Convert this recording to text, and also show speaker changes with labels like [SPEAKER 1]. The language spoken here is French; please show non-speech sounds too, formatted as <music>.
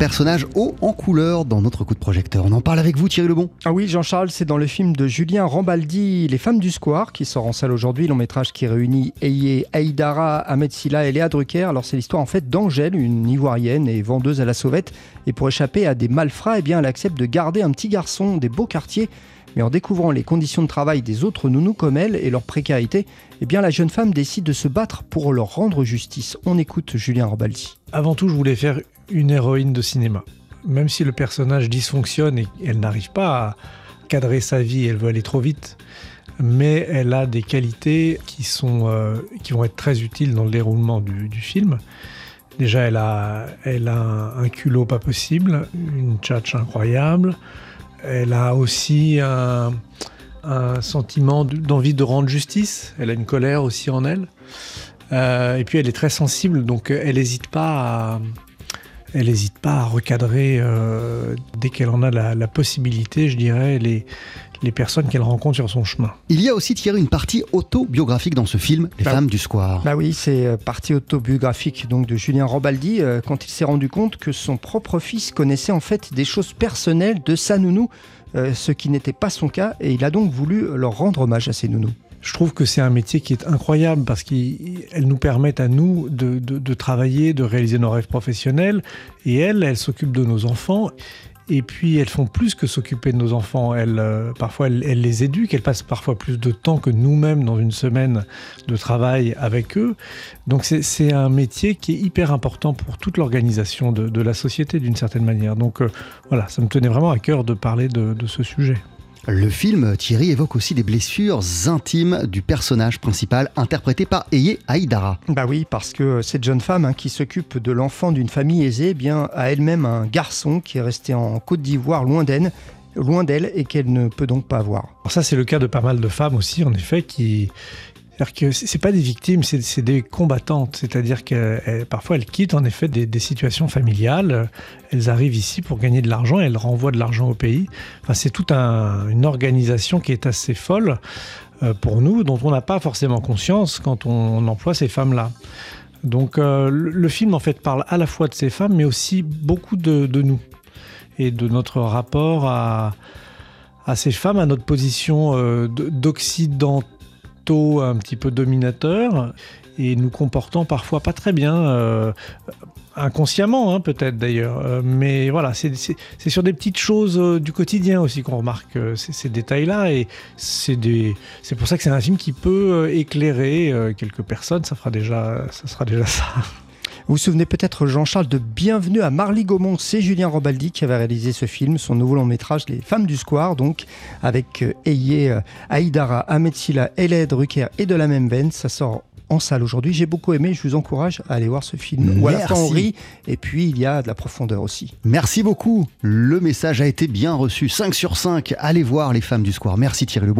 [SPEAKER 1] personnage haut en couleur dans notre coup de projecteur. On en parle avec vous, Thierry Lebon.
[SPEAKER 2] Ah oui, Jean-Charles, c'est dans le film de Julien Rambaldi, Les femmes du square, qui sort en salle aujourd'hui, long métrage qui réunit Eye Aïdara, Ahmed Silla et Léa Drucker. Alors c'est l'histoire en fait d'Angèle, une ivoirienne et vendeuse à la sauvette. Et pour échapper à des malfrats, eh bien, elle accepte de garder un petit garçon des beaux quartiers mais en découvrant les conditions de travail des autres nounous comme elle et leur précarité, eh la jeune femme décide de se battre pour leur rendre justice. On écoute Julien Rambaldi.
[SPEAKER 3] Avant tout, je voulais faire une héroïne de cinéma. Même si le personnage dysfonctionne et elle n'arrive pas à cadrer sa vie, elle veut aller trop vite, mais elle a des qualités qui, sont, euh, qui vont être très utiles dans le déroulement du, film. Déjà, elle a, elle a un, culot pas possible, une tchatch incroyable. Elle a aussi un, sentiment d'envie de rendre justice. Elle a une colère aussi en elle. Euh, et puis elle est très sensible, donc elle n'hésite pas à, elle n'hésite pas à recadrer euh, dès qu'elle en a la, possibilité, je dirais, les, les personnes qu'elle rencontre sur son chemin.
[SPEAKER 1] Il y a aussi Thierry une partie autobiographique dans ce film, Les bah, femmes du square.
[SPEAKER 2] Bah oui, c'est euh, partie autobiographique donc de Julien Robaldi euh, quand il s'est rendu compte que son propre fils connaissait en fait des choses personnelles de sa nounou, ce qui n'était pas son cas, et il a donc voulu leur rendre hommage à ses nounous.
[SPEAKER 3] Je trouve que c'est un métier qui est incroyable parce qu'elle nous permet à nous de, travailler, de réaliser nos rêves professionnels. Et elle, elle s'occupe de nos enfants. Et puis elles font plus que s'occuper de nos enfants. Elles, euh, parfois, elles, les éduquent. Elles passent parfois plus de temps que nous-mêmes dans une semaine de travail avec eux. Donc c'est un métier qui est hyper important pour toute l'organisation de, la société d'une certaine manière. Donc euh, voilà, ça me tenait vraiment à cœur de parler de ce sujet.
[SPEAKER 1] Le film, Thierry, évoque aussi les blessures intimes du personnage principal interprété par Eye Aïdara.
[SPEAKER 2] Bah oui, parce que cette jeune femme hein, qui s'occupe de l'enfant d'une famille aisée eh bien, a elle-même un garçon qui est resté en Côte d'Ivoire loin d'elle loin d'elle et qu'elle ne peut donc pas voir.
[SPEAKER 3] Alors ça c'est le cas de pas mal de femmes aussi en effet qui c'est-à-dire que c'est pas des victimes, c'est des combattantes. C'est-à-dire que parfois elles quittent en effet des, situations familiales. Elles arrivent ici pour gagner de l'argent et elles renvoient de l'argent au pays. Enfin, c'est toute une organisation qui est assez folle euh, pour nous, dont on n'a pas forcément conscience quand on, emploie ces femmes-là. Donc euh, le, film en fait parle à la fois de ces femmes, mais aussi beaucoup de, nous et de notre rapport à, ces femmes, à notre position euh, un petit peu dominateur et nous comportant parfois pas très bien, euh, inconsciemment hein, peut-être d'ailleurs. Euh, mais voilà, c'est sur des petites choses euh, du quotidien aussi qu'on remarque ces, détails-là et c'est pour ça que c'est un film qui peut éclairer quelques personnes. Ça fera déjà, ça sera déjà <laughs> ça.
[SPEAKER 2] Vous vous souvenez peut-être, Jean-Charles, de Bienvenue à Marly-Gaumont. C'est Julien Robaldi qui avait réalisé ce film, son nouveau long métrage, Les Femmes du Square, donc, avec euh, Eye euh, Aïdara, Ahmed Silla, Eled Rucker et de la même veine. Ça sort en salle aujourd'hui. J'ai beaucoup aimé, je vous encourage à aller voir ce film. Où à la fin on rit, et puis il y a de la profondeur aussi.
[SPEAKER 1] Merci beaucoup. Le message a été bien reçu. 5 sur 5. Allez voir les femmes du square. Merci Thierry Lebon.